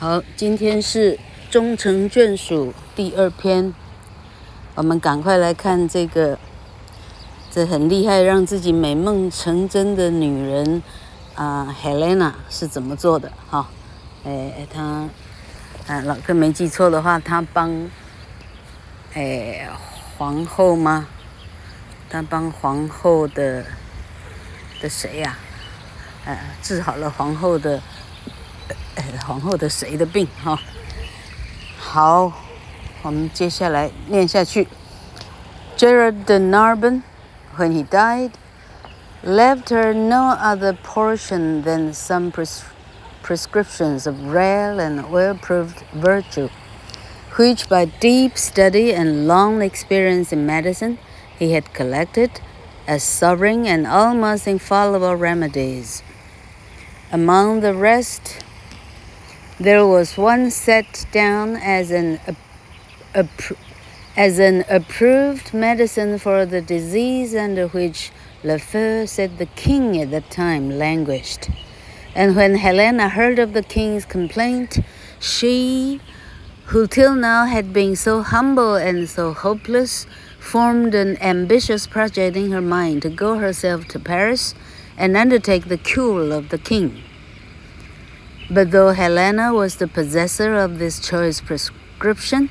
好，今天是终成眷属第二篇，我们赶快来看这个，这很厉害，让自己美梦成真的女人啊，Helena 是怎么做的？哈、哦，哎，她，啊，老哥没记错的话，她帮，哎，皇后吗？她帮皇后的的谁呀、啊？呃，治好了皇后的。皇后的谁的病哈？好，我们接下来念下去。Gerard de Narbon, when he died, left her no other portion than some pres prescriptions of rare and well-proved virtue, which by deep study and long experience in medicine he had collected as sovereign and almost infallible remedies. Among the rest, there was one set down as an, as an approved medicine for the disease under which Lafeu said the king at that time languished. And when Helena heard of the king's complaint, she, who till now had been so humble and so hopeless, formed an ambitious project in her mind to go herself to Paris and undertake the cure of the king. But though Helena was the possessor of this choice prescription,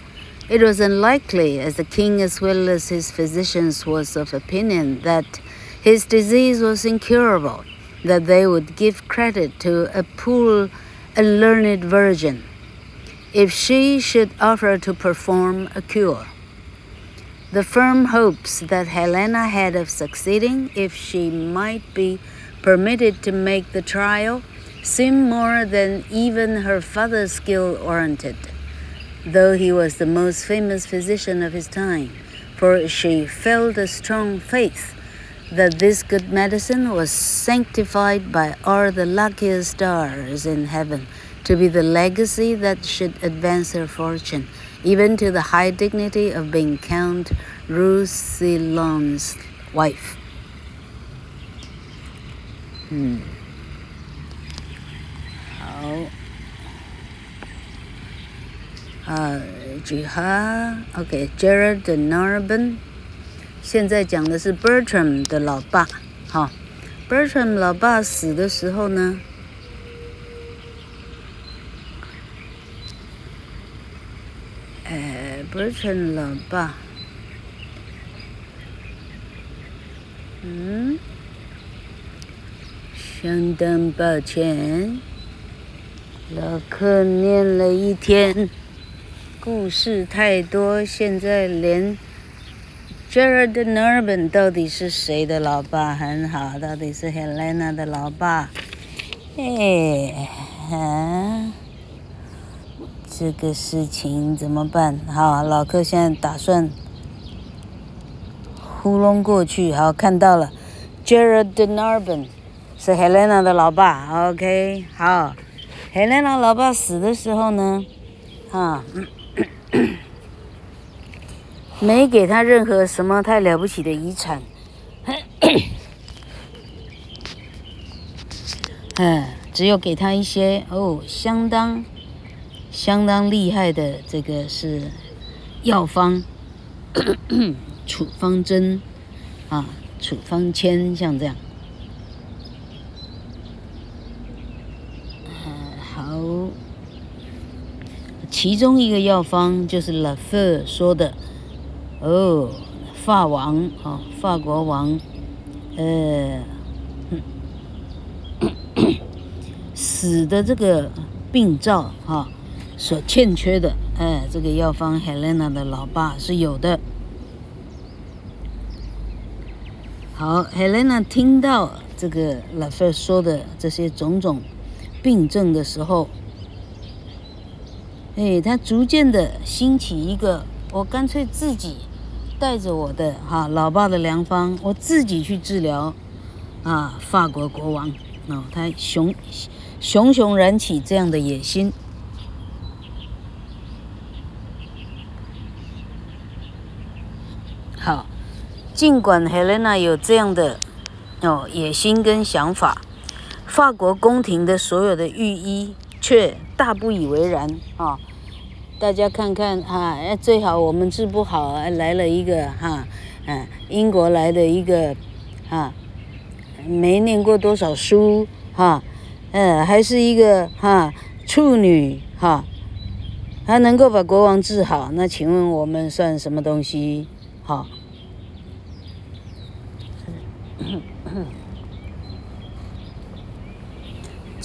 it was unlikely, as the king as well as his physicians was of opinion that his disease was incurable, that they would give credit to a poor, learned virgin, if she should offer to perform a cure. The firm hopes that Helena had of succeeding, if she might be permitted to make the trial, seemed more than even her father's skill warranted, though he was the most famous physician of his time, for she felt a strong faith that this good medicine was sanctified by all the luckiest stars in heaven to be the legacy that should advance her fortune, even to the high dignity of being Count Roussillon's wife. Hmm. 好啊，句哈，OK，Gerard de Narbon，现在讲的是 Bertram 的老爸，哈，Bertram 老爸死的时候呢，哎，Bertram 老爸，嗯，相当抱歉，老克念了一天。故事太多，现在连 Gerard de Narbon 到底是谁的老爸很好，到底是 Helena 的老爸？哎，啊，这个事情怎么办？好，老柯现在打算糊弄过去。好，看到了，Gerard de Narbon 是 Helena 的老爸。OK，好，Helena 老爸死的时候呢，啊。没给他任何什么太了不起的遗产，嗯，只有给他一些哦，相当相当厉害的这个是药方，处方针啊，处方签像这样。其中一个药方就是拉斐尔说的，哦，法王啊、哦，法国王，呃，死的这个病灶哈、所欠缺的，哎，这个药方 Helena 的老爸是有的。好，Helena 听到这个拉斐尔说的这些种种病症的时候。哎，他逐渐的兴起一个，我干脆自己带着我的哈老爸的良方，我自己去治疗啊法国国王哦，他熊熊熊燃起这样的野心。好，尽管 Helena 有这样的哦野心跟想法，法国宫廷的所有的御医。却大不以为然啊！大家看看哈，最好我们治不好，来了一个哈，嗯，英国来的一个哈，没念过多少书哈，嗯，还是一个哈处女哈，还能够把国王治好，那请问我们算什么东西？哈？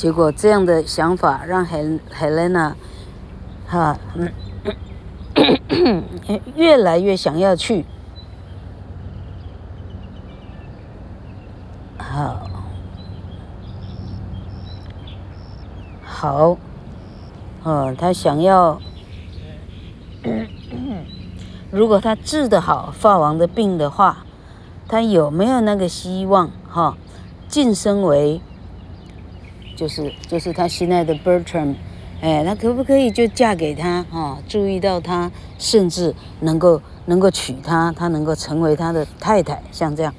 结果这样的想法让海海莲娜，哈，越来越想要去。好，好，哦，他想要，如果他治得好法王的病的话，他有没有那个希望？哈，晋升为？就是就是他心爱的 Bertram，哎，他可不可以就嫁给他啊？注意到他，甚至能够能够娶她，他能够成为他的太太，像这样。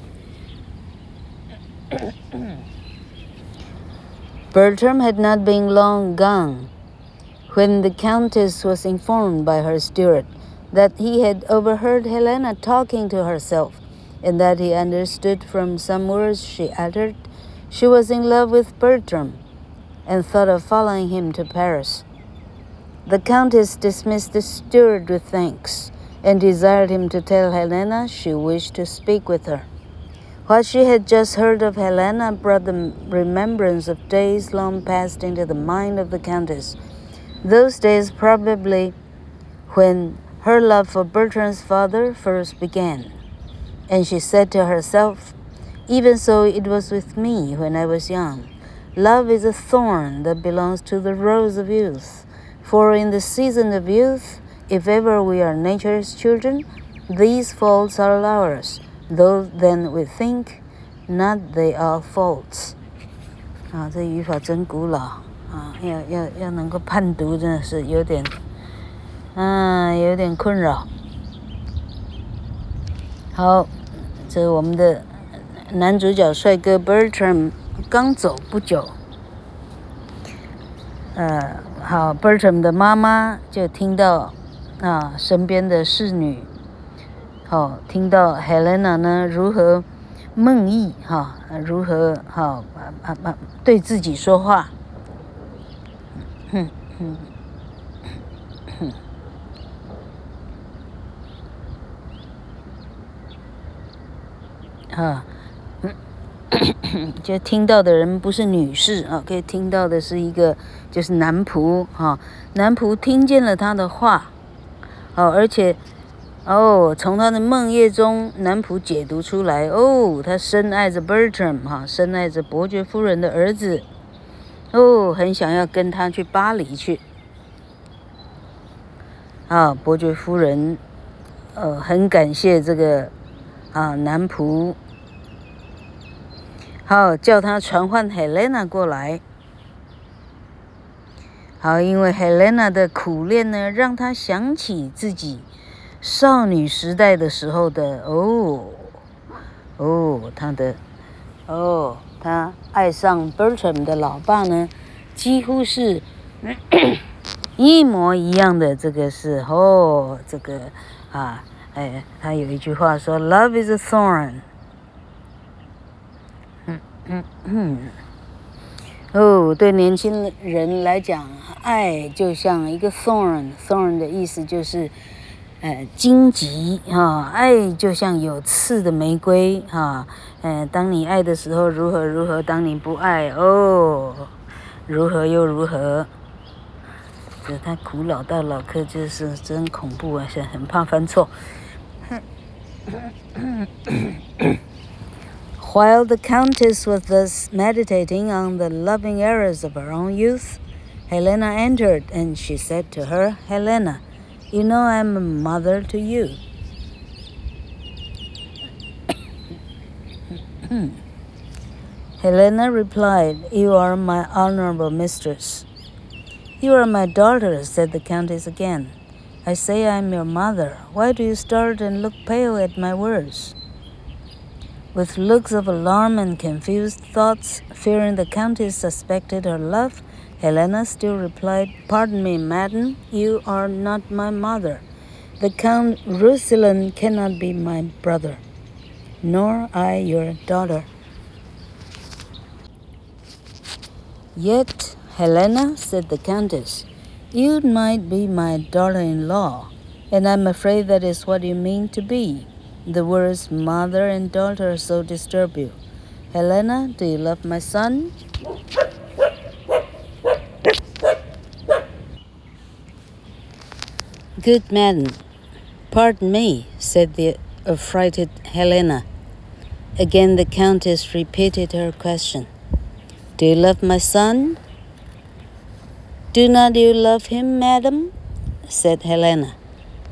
Bertram had not been long gone when the Countess was informed by her steward that he had overheard Helena talking to herself, and that he understood from some words she uttered she was in love with Bertram. and thought of following him to Paris. The countess dismissed the steward with thanks and desired him to tell Helena she wished to speak with her. What she had just heard of Helena brought the remembrance of days long past into the mind of the countess. Those days, probably, when her love for Bertram's father first began. And she said to herself, Even so it was with me when I was young. Love is a thorn that belongs to the rose of youth. For in the season of youth, if ever we are nature's children, these faults are ours, though then we think not they are faults. 啊，这语法真古老啊！要要要能够判读，真的是有点，嗯，有点困扰。好，这是我们的男主角帅哥 Bertram。 刚走不久，呃，好，Bertram 的妈妈就听到啊，身边的侍女，好，听到 Helena 呢如何梦呓哈，如何好啊啊对自己说话，哼哼哼，啊。就听到的人不是女士啊，可以听到的是一个就是男仆哈，男仆听见了他的话，哦，而且哦，从他的梦夜中，男仆解读出来，哦，他深爱着 Bertram 哈，深爱着伯爵夫人的儿子，哦，很想要跟他去巴黎去，啊，伯爵夫人，呃，很感谢这个啊男仆。好，叫他传唤 Helena 过来。好，因为 Helena 的苦恋呢，让他想起自己少女时代的时候的哦哦，他的哦，他爱上 Bertram 的老爸呢，几乎是 一模一样的。这个是哦，这个啊，哎，他有一句话说：“Love is a thorn。”嗯嗯，哦，对年轻人来讲，爱就像一个 thorn，thorn 的意思就是，呃，荆棘啊，爱就像有刺的玫瑰啊，呃，当你爱的时候如何如何，当你不爱哦，如何又如何，这太苦老到老课就是真恐怖啊，是很怕犯错。While the countess was thus meditating on the loving errors of her own youth, Helena entered, and she said to her, Helena, you know I am a mother to you. Helena replied, You are my honorable mistress. You are my daughter, said the countess again. I say I am your mother. Why do you start and look pale at my words? With looks of alarm and confused thoughts, fearing the countess suspected her love, Helena still replied, Pardon me, madam, you are not my mother. The Count Roussillon cannot be my brother, nor I your daughter. Yet, Helena, said the Countess, you might be my daughter in law, and I'm afraid that is what you mean to be. The words mother and daughter so disturb you. Helena, do you love my son? Good man, pardon me, said the affrighted Helena. Again the countess repeated her question. Do you love my son? Do not you love him, madam? said Helena.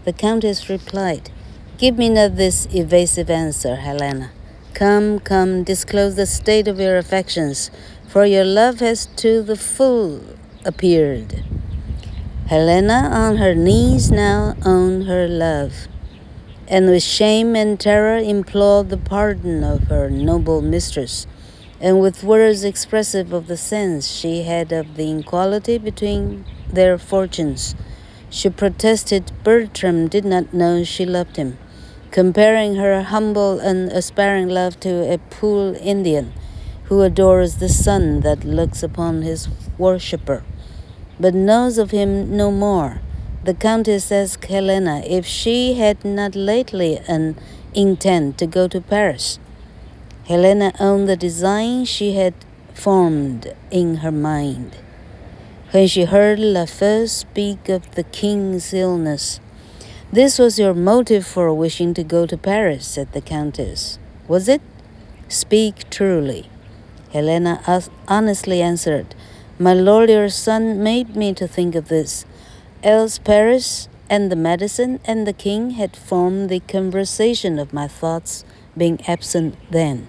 The countess replied, Give me not this evasive answer, Helena. Come, come, disclose the state of your affections, for your love has to the full appeared. Helena on her knees now owned her love, and with shame and terror implored the pardon of her noble mistress, and with words expressive of the sense she had of the inequality between their fortunes, she protested Bertram did not know she loved him, comparing her humble and aspiring love to a poor Indian who adores the sun that looks upon his worshipper but knows of him no more. The countess Helena if she had not lately an intent to go to Paris. Helena owned the design she had formed in her mind. When she heard Lafeu speak of the king's illness, this was your motive for wishing to go to Paris, said the countess. Was it? Speak truly. Helena honestly answered, my lord your son made me to think of this, else Paris and the medicine and the king had formed the conversation of my thoughts, being absent then.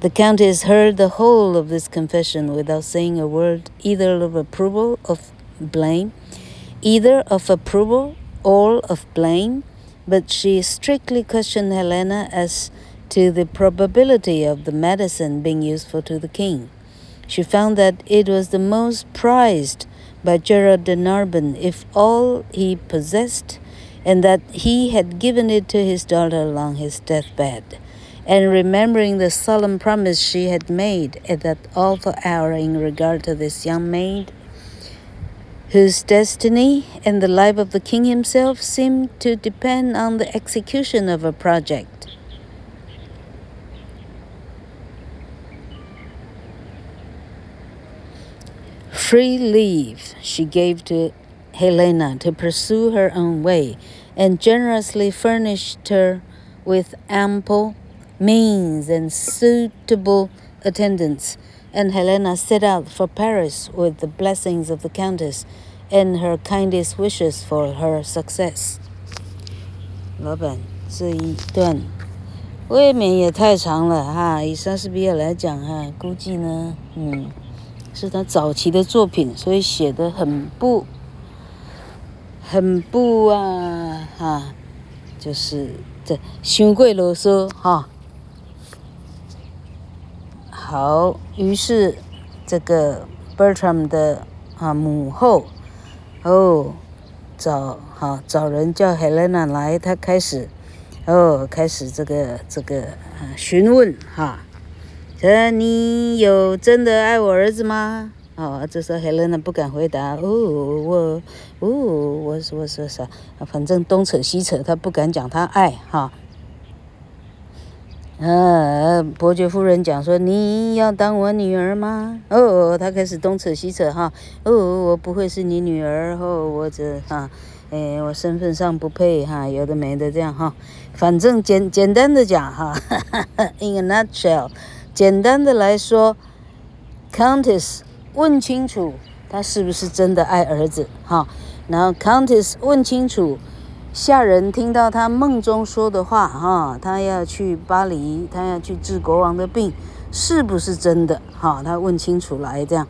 The countess heard the whole of this confession without saying a word either of approval of blame, either of approval or of blame, but she strictly questioned Helena as to the probability of the medicine being useful to the king. She found that it was the most prized by Gerard de Narbon, if all he possessed, and that he had given it to his daughter along his deathbed. And remembering the solemn promise she had made at that awful hour in regard to this young maid, whose destiny and the life of the king himself seemed to depend on the execution of a project, Free leave she gave to Helena to pursue her own way, and generously furnished her with ample means and suitable attendants. And Helena set out for Paris with the blessings of the Countess and her kindest wishes for her success. 老板，这一段未免也太长了哈，以莎士比亚来讲哈，估计呢，嗯。是他早期的作品，所以写得很不，很不啊，哈，就是这胸贵啰嗦哈。好，于是这个 Bertram 的啊母后哦找哈找人叫 Helena 来，他开始哦开始这个这个询问哈。呃，你有真的爱我儿子吗？哦，这时候 Helena 不敢回答。哦，我，哦，我说我说啥？反正东扯西扯，他不敢讲他爱哈。呃，伯爵夫人讲说，你要当我女儿吗？哦，他开始东扯西扯哈。哦，我不会是你女儿。哦，我这哈，哎，我身份上不配哈，有的没的这样哈。反正简简单的讲哈，In a nutshell。简单的来说，Countess 问清楚他是不是真的爱儿子，哈，然后 Countess 问清楚下人听到他梦中说的话，哈，他要去巴黎，他要去治国王的病，是不是真的，哈，他问清楚来这样，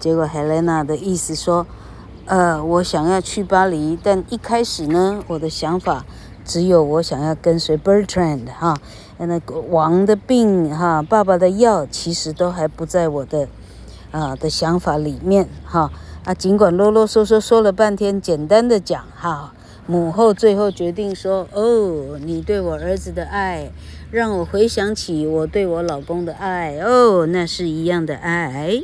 结果 Helena 的意思说，呃，我想要去巴黎，但一开始呢，我的想法只有我想要跟随 Bertrand，哈。那个王的病哈，爸爸的药其实都还不在我的啊的想法里面哈。啊，尽管啰啰嗦嗦说了半天，简单的讲哈，母后最后决定说：“哦，你对我儿子的爱，让我回想起我对我老公的爱哦，那是一样的爱。”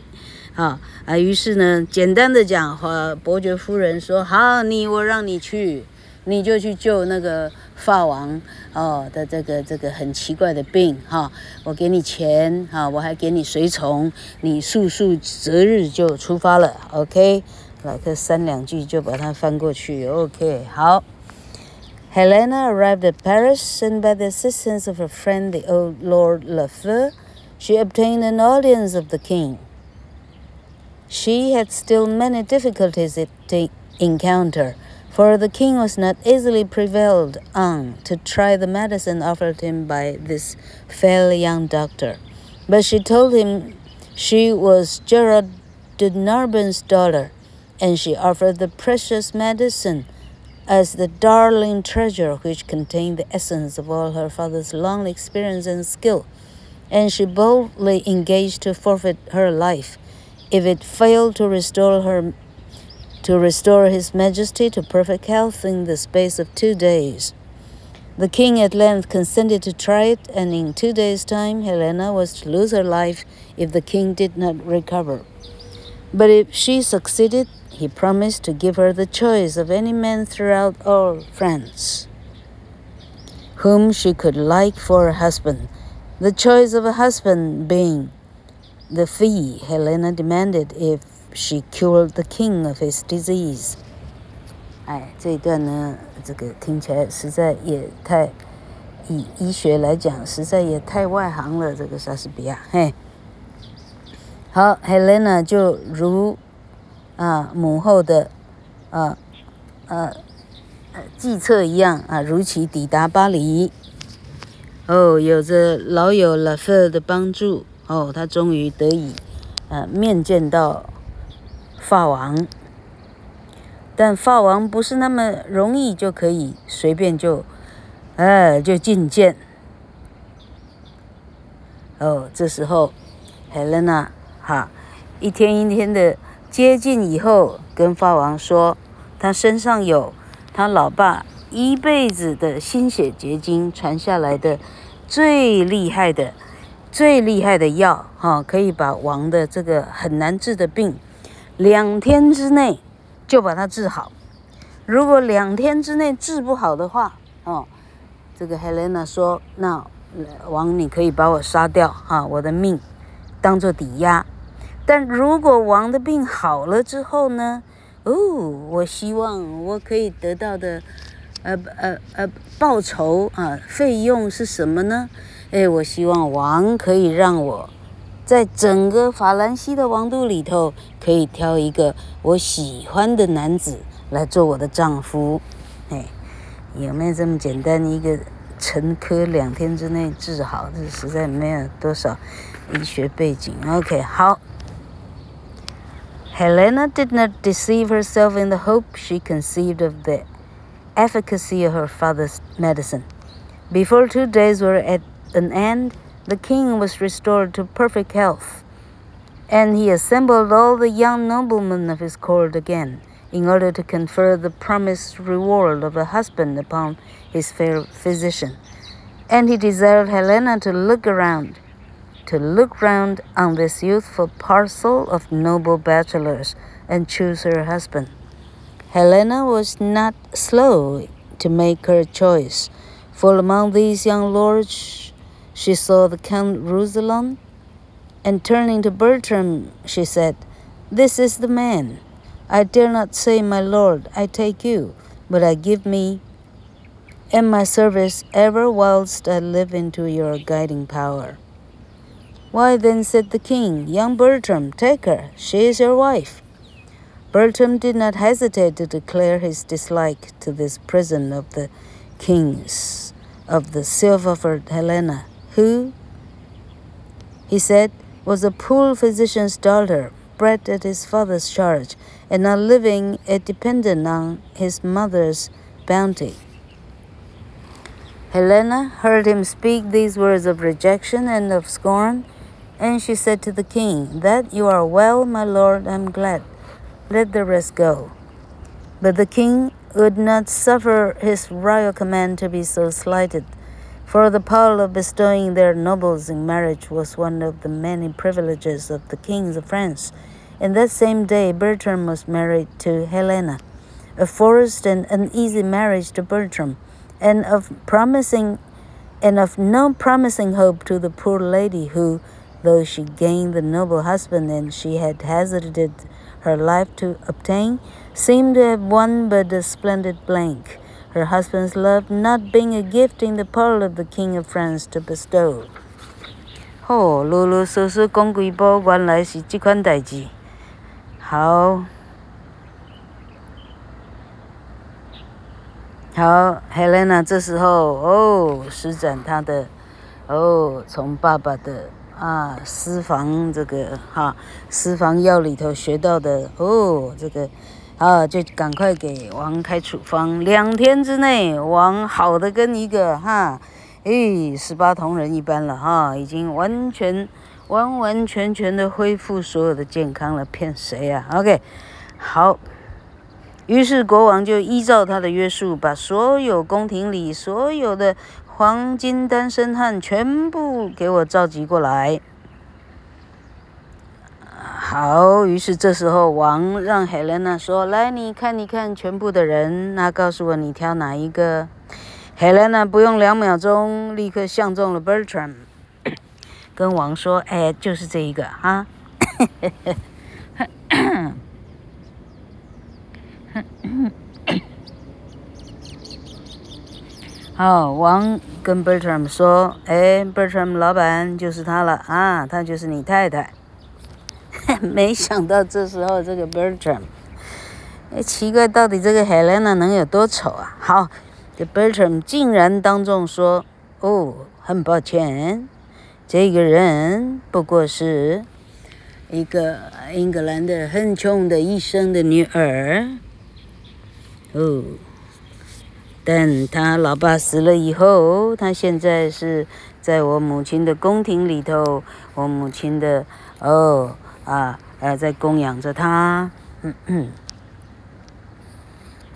好啊，于是呢，简单的讲，和伯爵夫人说：“好，你我让你去。”你就去救那个法王哦的这个这个很奇怪的病哈，我给你钱哈，我还给你随从，你速速择日就出发了，OK，来个三两句就把它翻过去，OK，好。Helena arrived at Paris, and by the assistance of her friend the old Lord Lafleur, she obtained an audience of the king. She had still many difficulties to encounter for the king was not easily prevailed on to try the medicine offered him by this fair young doctor. But she told him she was Gerard de Narbonne's daughter, and she offered the precious medicine as the darling treasure which contained the essence of all her father's long experience and skill. And she boldly engaged to forfeit her life if it failed to restore her to restore his majesty to perfect health in the space of two days. The king at length consented to try it, and in two days' time Helena was to lose her life if the king did not recover. But if she succeeded, he promised to give her the choice of any man throughout all France, whom she could like for a husband. The choice of a husband being the fee Helena demanded if She cured the king of his disease。哎，这一段呢，这个听起来实在也太，以医学来讲，实在也太外行了。这个莎士比亚，嘿，好，Helena 就如 啊母后的啊呃计策一样啊，如期抵达巴黎。哦，有着老友拉斐尔的帮助，哦，他终于得以呃面见到。法王，但法王不是那么容易就可以随便就，呃，就觐见。哦，这时候，Helena 哈，一天一天的接近以后，跟法王说，他身上有他老爸一辈子的心血结晶传下来的最厉害的、最厉害的药，哈，可以把王的这个很难治的病。两天之内就把它治好。如果两天之内治不好的话，哦，这个 Helena 说：“那王你可以把我杀掉，哈、我的命当做抵押。但如果王的病好了之后呢？哦，我希望我可以得到的，呃呃呃，报酬啊，费用是什么呢？哎，我希望王可以让我。”在整个法兰西的王都里头，可以挑一个我喜欢的男子来做我的丈夫。哎，有没有这么简单一个陈科两天之内治好？这实在没有多少医学背景。OK，好。Helena did not deceive herself in the hope she conceived of the efficacy of her father's medicine. Before two days were at an end, the king was restored to perfect health, and he assembled all the young noblemen of his court again, in order to confer the promised reward of a husband upon his fair physician. And he desired Helena to look around, to look round on this youthful parcel of noble bachelors, and choose her husband. Helena was not slow to make her choice, for among these young lords she saw the Count Roussillon, and turning to Bertram, she said, This is the man. I dare not say, My lord, I take you, but I give me and my service ever whilst I live into your guiding power. Why then, said the king, young Bertram, take her, she is your wife. Bertram did not hesitate to declare his dislike to this prison of the kings of the silver Helena who, he said, was a poor physician's daughter, bred at his father's charge, and now living a dependent on his mother's bounty. Helena heard him speak these words of rejection and of scorn, And she said to the king, That you are well, my lord, I'm glad. Let the rest go. But the king would not suffer his royal command to be so slighted, for the power of bestowing their nobles in marriage was one of the many privileges of the kings of France. And that same day, Bertram was married to Helena, a forced and uneasy marriage to Bertram, and of promising and of no promising hope to the poor lady who, though she gained the noble husband and she had hazarded her life to obtain, seemed to have won but a splendid blank, her husband's love not being a gift in the power of the King of France to bestow. 哦，啰啰嗦嗦讲几步，原来是这款代志。好，好，Helena 这时候哦，施展她的哦，从爸爸的。 啊，私房这个哈，私房药里头学到的哦，这个啊，就赶快给王开处方，两天之内，王好的跟一个哈，诶，十八铜人一般了哈，已经完全完完全全的恢复所有的健康了，骗谁啊？OK，好，于是国王就依照他的约束，把所有宫廷里所有的。黄金单身汉全部给我召集过来。好，于是这时候王让海伦娜说：“来，你看，你看，全部的人，那告诉我你挑哪一个？”海伦娜不用两秒钟，立刻相中了 Bertram，跟王说：“哎，就是这一个哈。” 好，王跟 Bertram 说：“哎，Bertram 老板就是他了啊，他就是你太太。”没想到这时候这个 Bertram，哎，奇怪，到底这个 Helena 能有多丑啊？好，这 Bertram 竟然当众说：“哦，很抱歉，这个人不过是一个英格兰的很穷的医生的女儿。”哦。但他老爸死了以后，他现在是在我母亲的宫廷里头，我母亲的哦啊呃在供养着他，嗯嗯，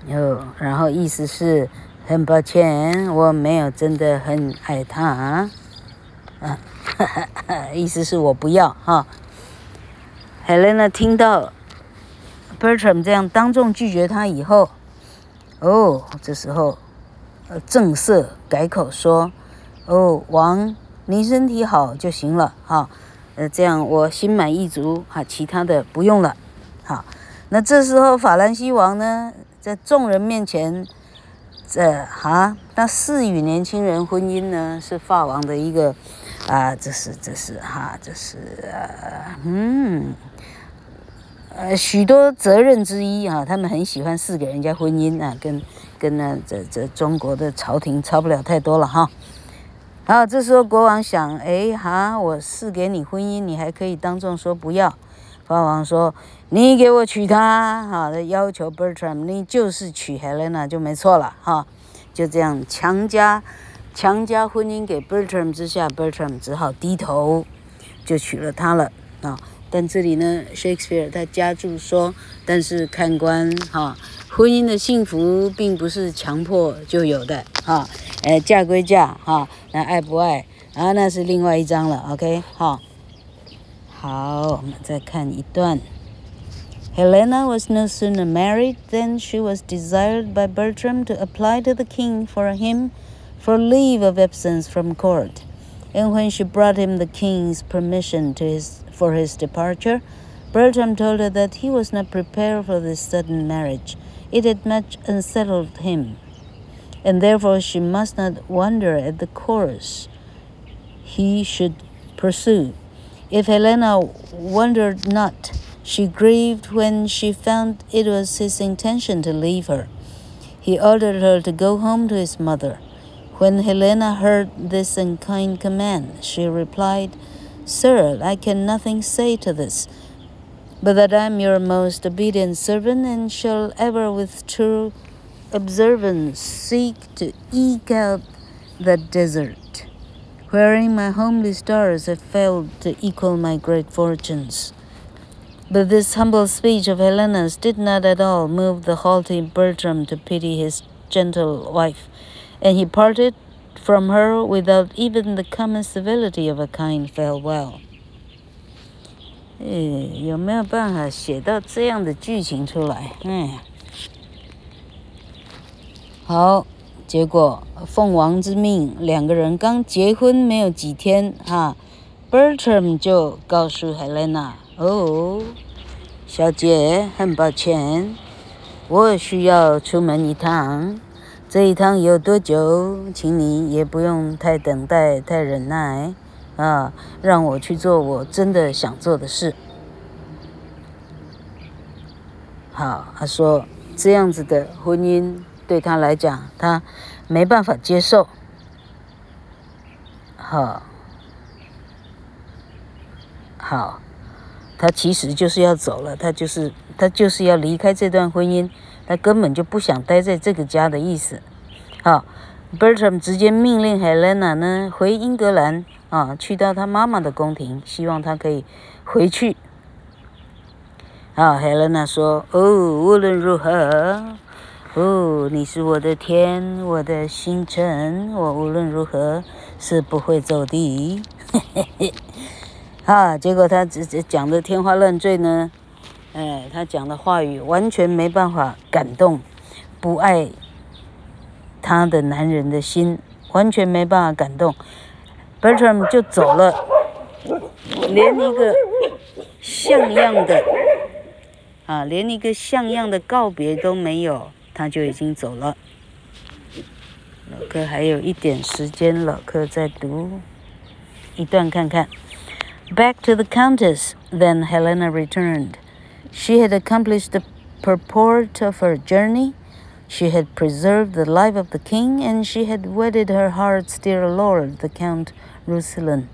哦，然后意思是很抱歉，我没有真的很爱他，啊，哈哈，意思是我不要哈。Helena 听到 Bertram 这样当众拒绝他以后。哦，这时候，呃，正色改口说：“哦，王，您身体好就行了，哈，呃，这样我心满意足，哈，其他的不用了，好。那这时候法兰西王呢，在众人面前，这哈，那赐予年轻人婚姻呢，是法王的一个，啊，这是这是哈，这是呃，嗯。”呃，许多责任之一啊，他们很喜欢赐给人家婚姻啊，跟跟那这这中国的朝廷差不了太多了哈。好，这时候国王想，哎哈，我赐给你婚姻，你还可以当众说不要。法王说，你给我娶她，好的要求 Bertram，你就是娶 Helena 就没错了哈。就这样强加强加婚姻给 Bertram 之下，Bertram 只好低头，就娶了她了啊。但这里呢，Shakespeare 他加注说，但是看官哈，婚姻的幸福并不是强迫就有的哈，哎，嫁归嫁哈，那爱不爱啊，那是另外一章了，OK 哈。好，我们再看一段。Helena was no sooner married than she was desired by Bertram to apply to the king for him for leave of absence from court, and when she brought him the king's permission to his for his departure, Bertram told her that he was not prepared for this sudden marriage. It had much unsettled him, and therefore she must not wonder at the course he should pursue. If Helena wondered not, she grieved when she found it was his intention to leave her. He ordered her to go home to his mother. When Helena heard this unkind command, she replied, Sir, I can nothing say to this, but that I am your most obedient servant, and shall ever with true observance seek to eke out the desert. wherein my homely stars have failed to equal my great fortunes. But this humble speech of Helena's did not at all move the haughty Bertram to pity his gentle wife, and he parted from her without even the common civility of a kind farewell. 嗯，有没有办法写到这样的剧情出来？哎，好，结果奉王之命，两个人刚结婚没有几天，哈，Bertram 就告诉 Helena，哦，小姐，很抱歉，我需要出门一趟，这一趟有多久？请你也不用太等待，太忍耐。啊，让我去做我真的想做的事。好，他说这样子的婚姻对他来讲，他没办法接受。好，好，他其实就是要走了，他就是他就是要离开这段婚姻，他根本就不想待在这个家的意思。好，Bertram 直接命令 Helena 呢回英格兰。啊，去到他妈妈的宫廷，希望他可以回去。啊，Helena 说：“哦，无论如何，哦，你是我的天，我的星辰，我无论如何是不会走的。”嘿嘿嘿啊，结果他只只讲的天花乱坠呢，哎，他讲的话语完全没办法感动不爱他的男人的心，完全没办法感动。Bertram 就走了，连一个像样的啊，连一个像样的告别都没有，他就已经走了。老柯还有一点时间，老柯再读一段看看。Back to the Countess, then Helena returned. She had accomplished the purport of her journey. She had preserved the life of the king, and she had wedded her heart's dear lord, the Count Roussillon.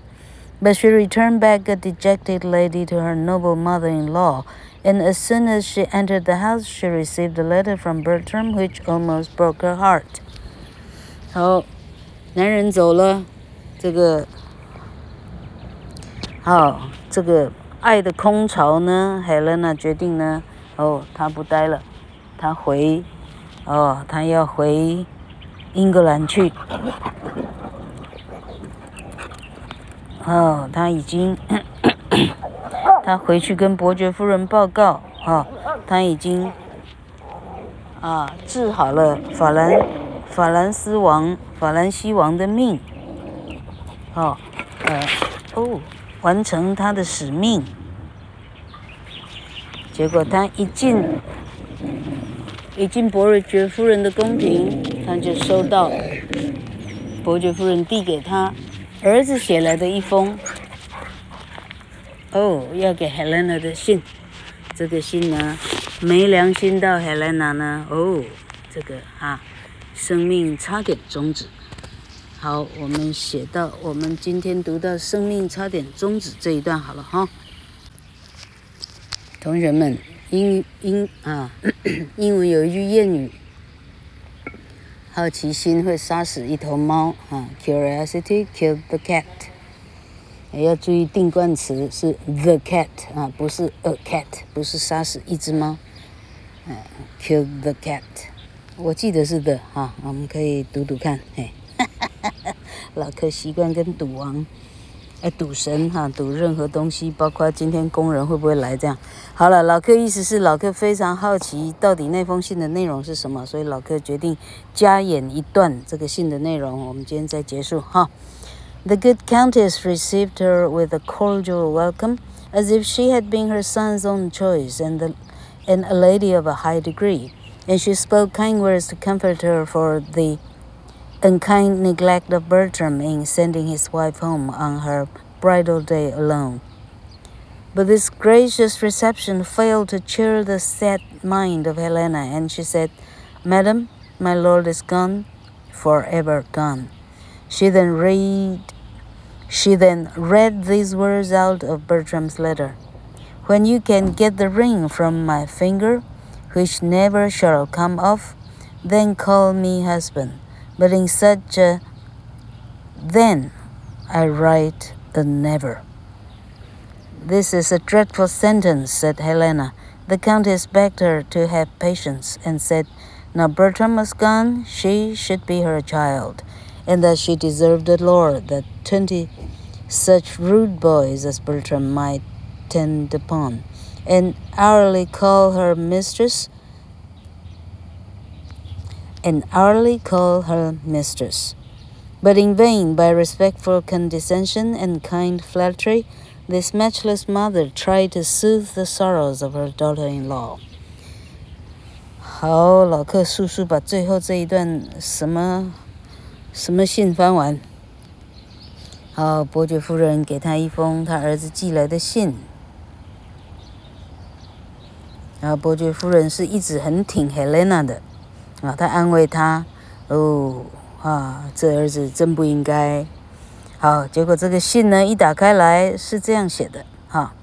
But she returned back a dejected lady to her noble mother-in-law, and as soon as she entered the house, she received a letter from Bertram, which almost broke her heart. 好，男人走了，这个，好，这个 爱的空巢呢，Helena 决定呢，哦，她不待了，她回。哦，他要回英格兰去。哦，他已经，他回去跟伯爵夫人报告，哦，他已经啊治好了法兰法兰斯王法兰西王的命。哦，呃，哦，完成他的使命。结果他一进。一进伯爵夫人的宫廷，他就收到伯爵夫人递给他儿子写来的一封，哦，要给 Helena 的信。这个信呢，没良心到 Helena 呢，哦，这个啊，生命差点终止。好，我们写到，我们今天读到生命差点终止这一段好了哈，同学们。英英啊，英文有一句谚语：“好奇心会杀死一头猫。”啊，Curiosity killed the cat。也要注意定冠词是 the cat 啊，不是 a cat，不是杀死一只猫。嗯，killed the cat，我记得是的哈，我们可以读读看。嘿，老柯习惯跟赌王。哎，赌神哈，赌任何东西，包括今天工人会不会来这样。好了，老柯意思是老柯非常好奇到底那封信的内容是什么，所以老柯决定加演一段这个信的内容。我们今天再结束哈。The good countess received her with a cordial welcome, as if she had been her son's own choice and the and a lady of a high degree, and she spoke kind words to comfort her for the unkind neglect of Bertram in sending his wife home on her bridal day alone. But this gracious reception failed to cheer the sad mind of Helena, and she said, Madam, my lord is gone, forever gone. She then read she then read these words out of Bertram's letter. When you can get the ring from my finger, which never shall come off, then call me husband but in such a then I write a never. This is a dreadful sentence, said Helena. The countess begged her to have patience and said, Now Bertram was gone, she should be her child, and that she deserved the Lord that twenty such rude boys as Bertram might tend upon, and hourly call her mistress, and hourly call her mistress. But in vain, by respectful condescension and kind flattery, this matchless mother tried to soothe the sorrows of her daughter-in-law. 好，老客叔叔把最后这一段什么什么信翻完。好，伯爵夫人给他一封他儿子寄来的信。然后伯爵夫人是一直很挺 Helena 的， 啊，他安慰他，哦，啊，这儿子真不应该。好，结果这个信呢，一打开来是这样写的，哈。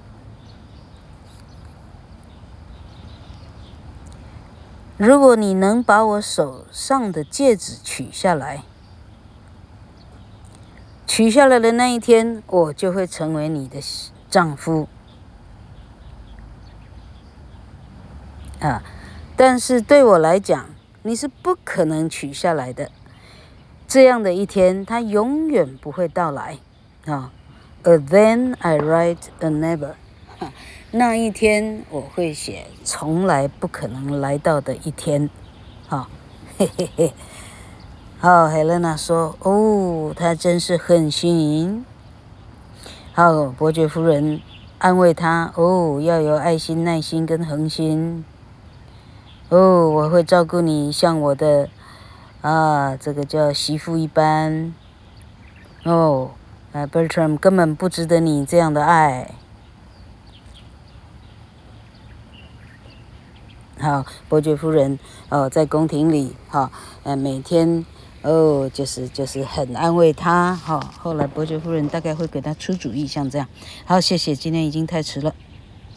如果你能把我手上的戒指取下来，取下来的那一天，我就会成为你的丈夫。啊，但是对我来讲，你是不可能取下来的。这样的一天，它永远不会到来，啊。A then I write a never，那一天我会写从来不可能来到的一天，啊，嘿嘿嘿。好，Helena 说，哦，他真是狠心。好，伯爵夫人安慰他，哦，要有爱心、耐心跟恒心。哦，我会照顾你，像我的。啊，这个叫媳妇一般哦，啊，Bertram 根本不值得你这样的爱。好，伯爵夫人哦，在宫廷里，哈、呃，每天哦，就是就是很安慰他，哈、后来伯爵夫人大概会给他出主意，像这样。好，谢谢，今天已经太迟了。